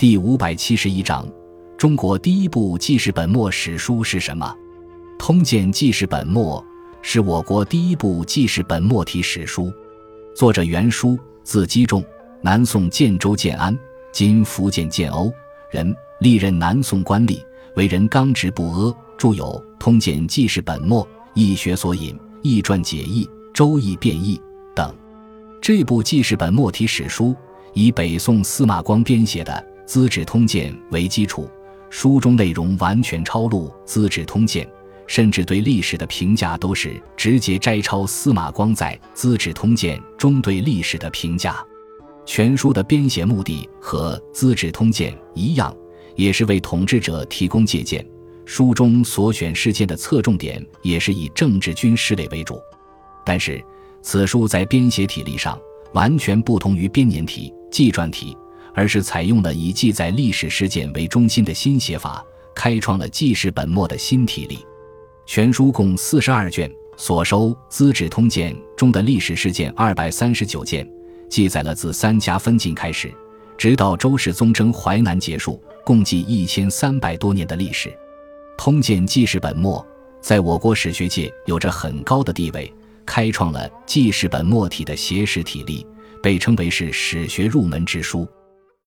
第五百七十一章：中国第一部记事本末史书是什么？《通鉴记事本末》是我国第一部记事本末体史书，作者袁书，字基仲，南宋建州建安（今福建建瓯）人，历任南宋官吏，为人刚直不阿，著有《通鉴记事本末》《易学索引》《易传解义》《周易变易》等。这部记事本末体史书以北宋司马光编写的。《资治通鉴》为基础，书中内容完全抄录《资治通鉴》，甚至对历史的评价都是直接摘抄司马光在《资治通鉴》中对历史的评价。全书的编写目的和《资治通鉴》一样，也是为统治者提供借鉴。书中所选事件的侧重点也是以政治军事类为主。但是，此书在编写体例上完全不同于编年体、纪传体。而是采用了以记载历史事件为中心的新写法，开创了记事本末的新体例。全书共四十二卷，所收《资治通鉴》中的历史事件二百三十九件，记载了自三家分晋开始，直到周世宗征淮南结束，共计一千三百多年的历史。《通鉴记事本末》在我国史学界有着很高的地位，开创了记事本末体的写史体例，被称为是史学入门之书。